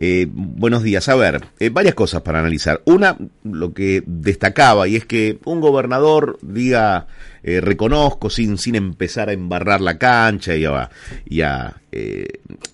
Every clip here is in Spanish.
Eh, buenos días. A ver, eh, varias cosas para analizar. Una, lo que destacaba, y es que un gobernador diga, eh, reconozco sin, sin empezar a embarrar la cancha y a, y a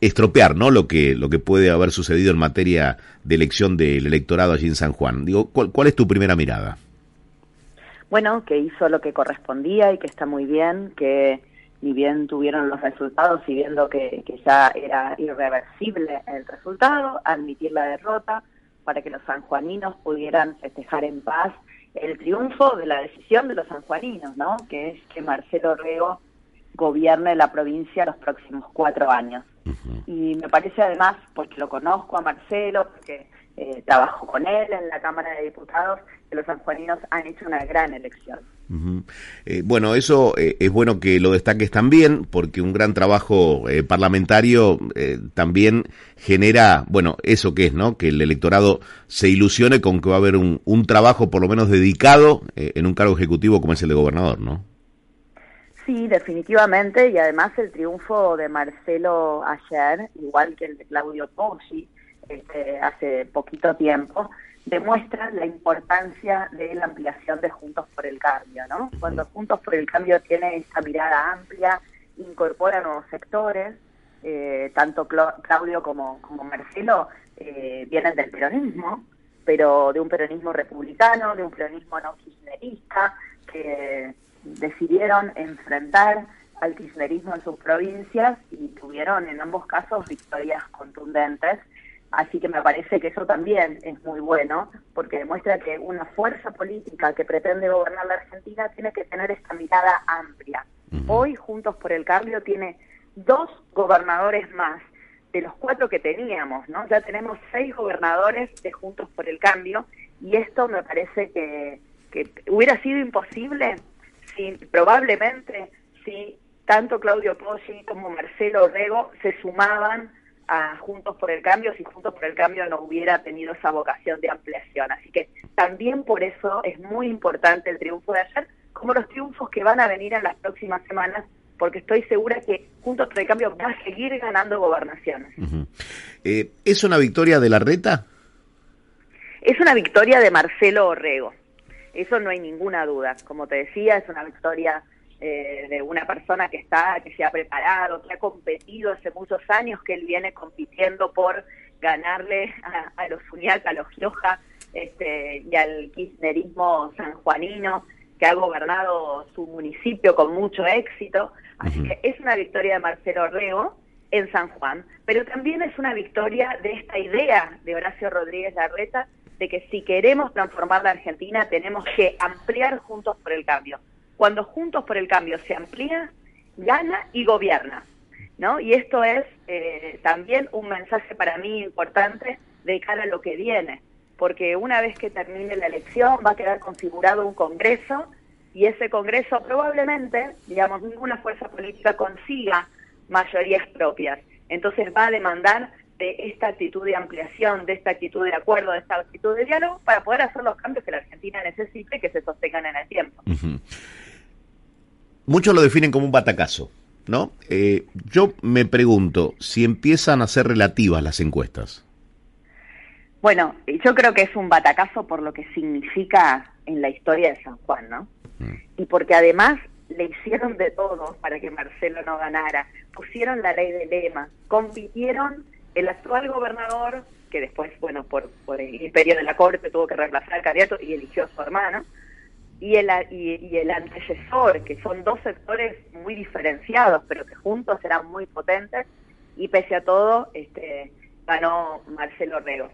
estropear ¿no? lo, que, lo que puede haber sucedido en materia de elección del electorado allí en San Juan. Digo, ¿cuál, cuál es tu primera mirada? Bueno, que hizo lo que correspondía y que está muy bien, que ni bien tuvieron los resultados y viendo que, ya era irreversible el resultado, admitir la derrota para que los sanjuaninos pudieran festejar en paz el triunfo de la decisión de los sanjuaninos, ¿no? Que es que Marcelo Rego gobierne la provincia los próximos cuatro años. Y me parece además, porque lo conozco a Marcelo, porque eh, trabajo con él en la Cámara de Diputados, que los sanjuaninos han hecho una gran elección. Eh, bueno, eso eh, es bueno que lo destaques también, porque un gran trabajo eh, parlamentario también genera, bueno, eso que es, ¿no? Que el electorado se ilusione con que va a haber un, trabajo por lo menos dedicado en un cargo ejecutivo como es el de gobernador, ¿no? Sí, definitivamente, y además el triunfo de Marcelo ayer, igual que el de Claudio Poggi, este, hace poquito tiempo, demuestra la importancia de la ampliación de Juntos por el Cambio, ¿no? Cuando Juntos por el Cambio tiene esta mirada amplia, incorpora nuevos sectores, eh, tanto Claudio como, como Marcelo eh, vienen del peronismo, pero de un peronismo republicano, de un peronismo no kirchnerista, que decidieron enfrentar al kirchnerismo en sus provincias y tuvieron en ambos casos victorias contundentes Así que me parece que eso también es muy bueno, porque demuestra que una fuerza política que pretende gobernar la Argentina tiene que tener esta mirada amplia. Hoy Juntos por el Cambio tiene dos gobernadores más de los cuatro que teníamos, ¿no? Ya tenemos seis gobernadores de Juntos por el Cambio y esto me parece que, que hubiera sido imposible si probablemente si tanto Claudio Poggi como Marcelo Rego se sumaban a Juntos por el Cambio si Juntos por el Cambio no hubiera tenido esa vocación de ampliación. Así que también por eso es muy importante el triunfo de ayer, como los triunfos que van a venir en las próximas semanas, porque estoy segura que Juntos por el Cambio va a seguir ganando gobernaciones. Eh, ¿Es una victoria de la reta? Es una victoria de Marcelo Orrego. Eso no hay ninguna duda. Como te decía, es una victoria eh, de una persona que está, que se ha preparado, que ha competido hace muchos años, que él viene compitiendo por ganarle a, los Uñac, a los Gioja este, y al kirchnerismo sanjuanino, que ha gobernado su municipio con mucho éxito. Así que es una victoria de Marcelo Orrego en San Juan, pero también es una victoria de esta idea de Horacio Rodríguez Larreta de que si queremos transformar la Argentina tenemos que ampliar juntos por el cambio cuando Juntos por el Cambio se amplía, gana y gobierna. ¿no? Y esto es eh, también un mensaje para mí importante de cara a lo que viene, porque una vez que termine la elección va a quedar configurado un Congreso y ese Congreso probablemente, digamos, ninguna fuerza política consiga mayorías propias. Entonces va a demandar de esta actitud de ampliación, de esta actitud de acuerdo, de esta actitud de diálogo, para poder hacer los cambios que la Argentina necesite y que se sostengan en el tiempo muchos lo definen como un batacazo, ¿no? Eh, yo me pregunto si empiezan a ser relativas las encuestas. Bueno, yo creo que es un batacazo por lo que significa en la historia de San Juan, ¿no? Mm. Y porque además le hicieron de todo para que Marcelo no ganara. Pusieron la ley de lema, compitieron el actual gobernador, que después, bueno, por, por el imperio de la corte tuvo que reemplazar al candidato y eligió a su hermano, y el, y, el antecesor, que son dos sectores muy diferenciados, pero que juntos eran muy potentes, y pese a todo, este, ganó Marcelo Rego.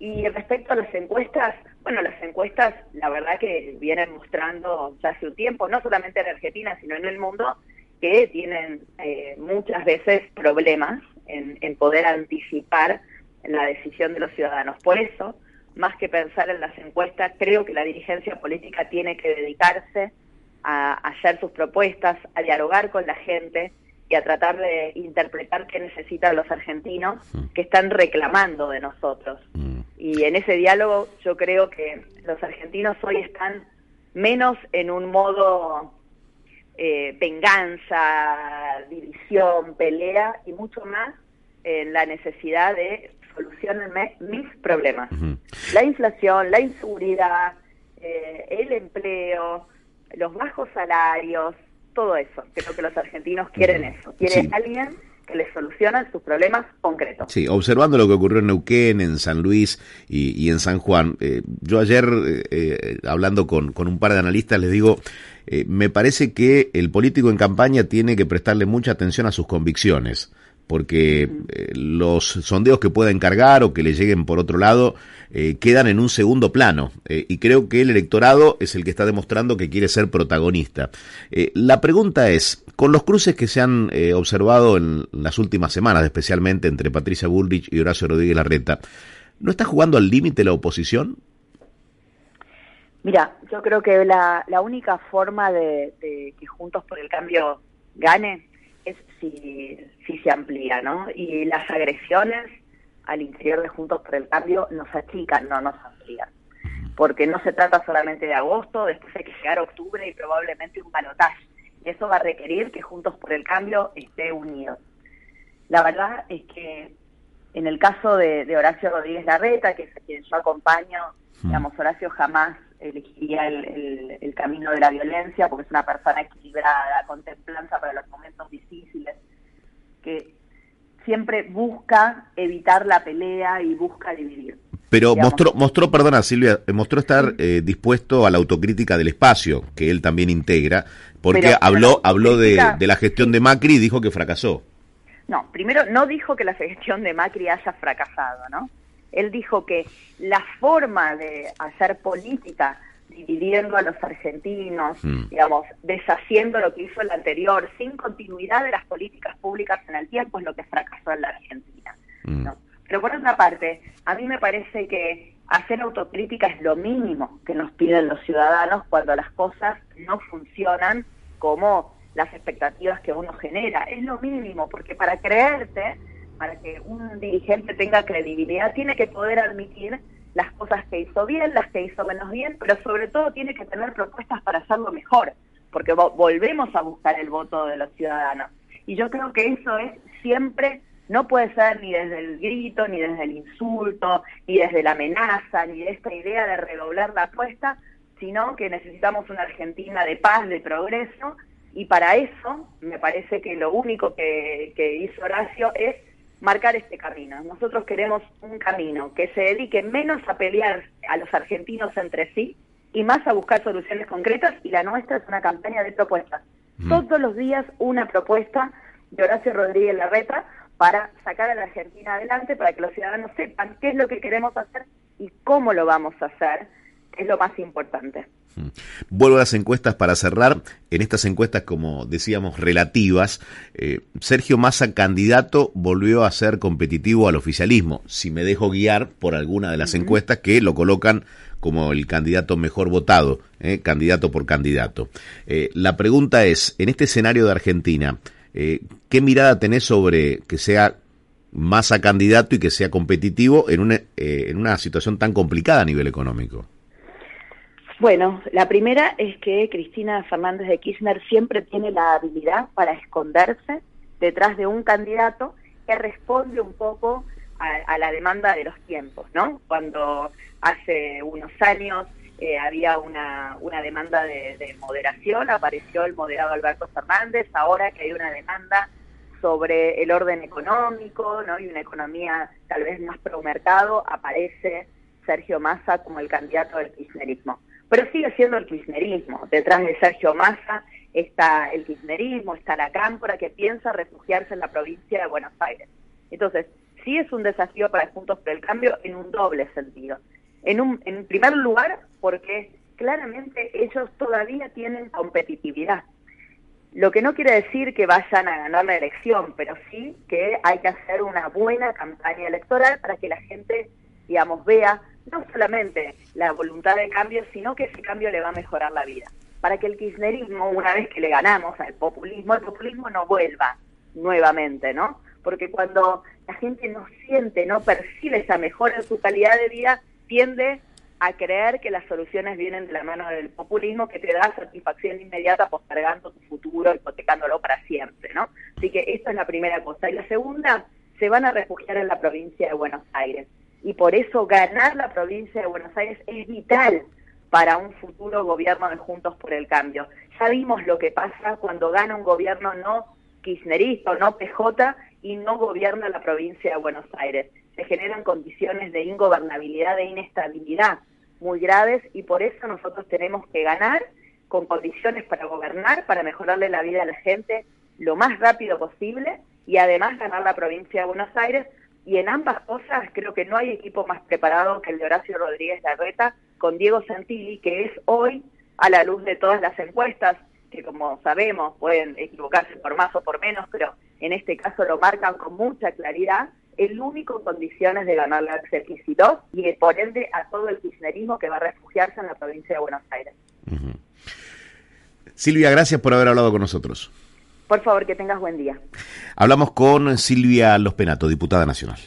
Y respecto a las encuestas, bueno, las encuestas, la verdad que vienen mostrando ya hace un tiempo, no solamente en Argentina, sino en el mundo, que tienen eh, muchas veces problemas en poder anticipar la decisión de los ciudadanos. Por eso, más que pensar en las encuestas, creo que la dirigencia política tiene que dedicarse a, hacer sus propuestas, a dialogar con la gente y a tratar de interpretar qué necesitan los argentinos que están reclamando de nosotros. Mm. Y en ese diálogo yo creo que los argentinos hoy están menos en un modo eh, venganza, división, pelea y mucho más en la necesidad de solucionenme mis problemas. La inflación, la inseguridad, eh, el empleo, los bajos salarios, todo eso. Creo que los argentinos quieren eso. Quieren alguien que les solucione sus problemas concretos. Sí, observando lo que ocurrió en Neuquén, en San Luis y, en San Juan, eh, yo ayer, eh, hablando con, con, un par de analistas, les digo, me parece que el político en campaña tiene que prestarle mucha atención a sus convicciones porque eh, los sondeos que pueda encargar o que le lleguen por otro lado eh, quedan en un segundo plano eh, y creo que el electorado es el que está demostrando que quiere ser protagonista. la pregunta es, con los cruces que se han observado en las últimas semanas, especialmente entre Patricia Bullrich y Horacio Rodríguez Larreta, ¿no está jugando al límite la oposición? Mira, yo creo que la, única forma de que Juntos por el Cambio gane si, si se amplía, ¿no? Y las agresiones al interior de Juntos por el Cambio nos achican, no nos amplían. Porque no se trata solamente de agosto, después hay que llegar a octubre y probablemente un balotaje. Y eso va a requerir que Juntos por el Cambio esté unido. La verdad es que en el caso de, Horacio Rodríguez Larreta, que es a quien yo acompaño, mm. digamos, Horacio jamás elegiría el, camino de la violencia porque es una persona equilibrada, con templanza para los momentos difíciles, que siempre busca evitar la pelea y busca dividir. Pero mostró, mostró, perdona Silvia, mostró estar eh, dispuesto a la autocrítica del espacio, que él también integra, porque habló, habló de, de, la gestión de Macri y dijo que fracasó. No, primero no dijo que la gestión de Macri haya fracasado, ¿no? Él dijo que la forma de hacer política dividiendo a los argentinos, mm. digamos, deshaciendo lo que hizo el anterior, sin continuidad de las políticas públicas en el tiempo, es lo que fracasó en la Argentina. Mm. Pero por otra parte, a mí me parece que hacer autocrítica es lo mínimo que nos piden los ciudadanos cuando las cosas no funcionan como las expectativas que uno genera. Es lo mínimo, porque para creerte para que un dirigente tenga credibilidad, tiene que poder admitir las cosas que hizo bien, las que hizo menos bien, pero sobre todo tiene que tener propuestas para hacerlo mejor, porque volvemos a buscar el voto de los ciudadanos. Y yo creo que eso es siempre, no puede ser ni desde el grito, ni desde el insulto, ni desde la amenaza, ni de esta idea de redoblar la apuesta, sino que necesitamos una Argentina de paz, de progreso, y para eso me parece que lo único que, que hizo Horacio es marcar este camino. Nosotros queremos un camino que se dedique menos a pelear a los argentinos entre sí y más a buscar soluciones concretas y la nuestra es una campaña de propuestas. Mm. Todos los días una propuesta de Horacio Rodríguez Larreta para sacar a la Argentina adelante, para que los ciudadanos sepan qué es lo que queremos hacer y cómo lo vamos a hacer, es lo más importante. Vuelvo a las encuestas para cerrar. En estas encuestas, como decíamos, relativas, eh, Sergio Massa, candidato, volvió a ser competitivo al oficialismo. Si me dejo guiar por alguna de las encuestas que lo colocan como el candidato mejor votado, eh, candidato por candidato. Eh, la pregunta es, en este escenario de Argentina, ¿qué mirada tenés sobre que sea Massa candidato y que sea competitivo en una, en una situación tan complicada a nivel económico? Bueno, la primera es que Cristina Fernández de Kirchner siempre tiene la habilidad para esconderse detrás de un candidato que responde un poco a, la demanda de los tiempos, ¿no? Cuando hace unos años eh, había una, una demanda de, moderación, apareció el moderado Alberto Fernández, ahora que hay una demanda sobre el orden económico, ¿no? Y una economía tal vez más pro mercado, aparece Sergio Massa como el candidato del kirchnerismo pero sigue siendo el kirchnerismo. Detrás de Sergio Massa está el kirchnerismo, está la cámpora que piensa refugiarse en la provincia de Buenos Aires. Entonces, sí es un desafío para Juntos por el Cambio en un doble sentido. En, un, en primer lugar, porque claramente ellos todavía tienen competitividad. Lo que no quiere decir que vayan a ganar la elección, pero sí que hay que hacer una buena campaña electoral para que la gente, digamos, vea no solamente la voluntad de cambio, sino que ese cambio le va a mejorar la vida. Para que el kirchnerismo, una vez que le ganamos al populismo, el populismo no vuelva nuevamente, ¿no? Porque cuando la gente no siente, no percibe esa mejora en su calidad de vida, tiende a creer que las soluciones vienen de la mano del populismo que te da satisfacción inmediata postergando tu futuro, hipotecándolo para siempre, ¿no? Así que esta es la primera cosa. Y la segunda, se van a refugiar en la provincia de Buenos Aires. Y por eso ganar la provincia de Buenos Aires es vital para un futuro gobierno de Juntos por el Cambio. Ya vimos lo que pasa cuando gana un gobierno no kirchnerista o no PJ y no gobierna la provincia de Buenos Aires. Se generan condiciones de ingobernabilidad, e inestabilidad muy graves y por eso nosotros tenemos que ganar con condiciones para gobernar, para mejorarle la vida a la gente lo más rápido posible y además ganar la provincia de Buenos Aires. Y en ambas cosas creo que no hay equipo más preparado que el de Horacio Rodríguez Larreta con Diego Santilli, que es hoy, a la luz de todas las encuestas, que como sabemos pueden equivocarse por más o por menos, pero en este caso lo marcan con mucha claridad, el único en condiciones de ganar la XX2 y por ende a todo el kirchnerismo que va a refugiarse en la provincia de Buenos Aires. Silvia, gracias por haber hablado con nosotros. Por favor, que tengas buen día. Hablamos con Silvia Los Penato, diputada nacional.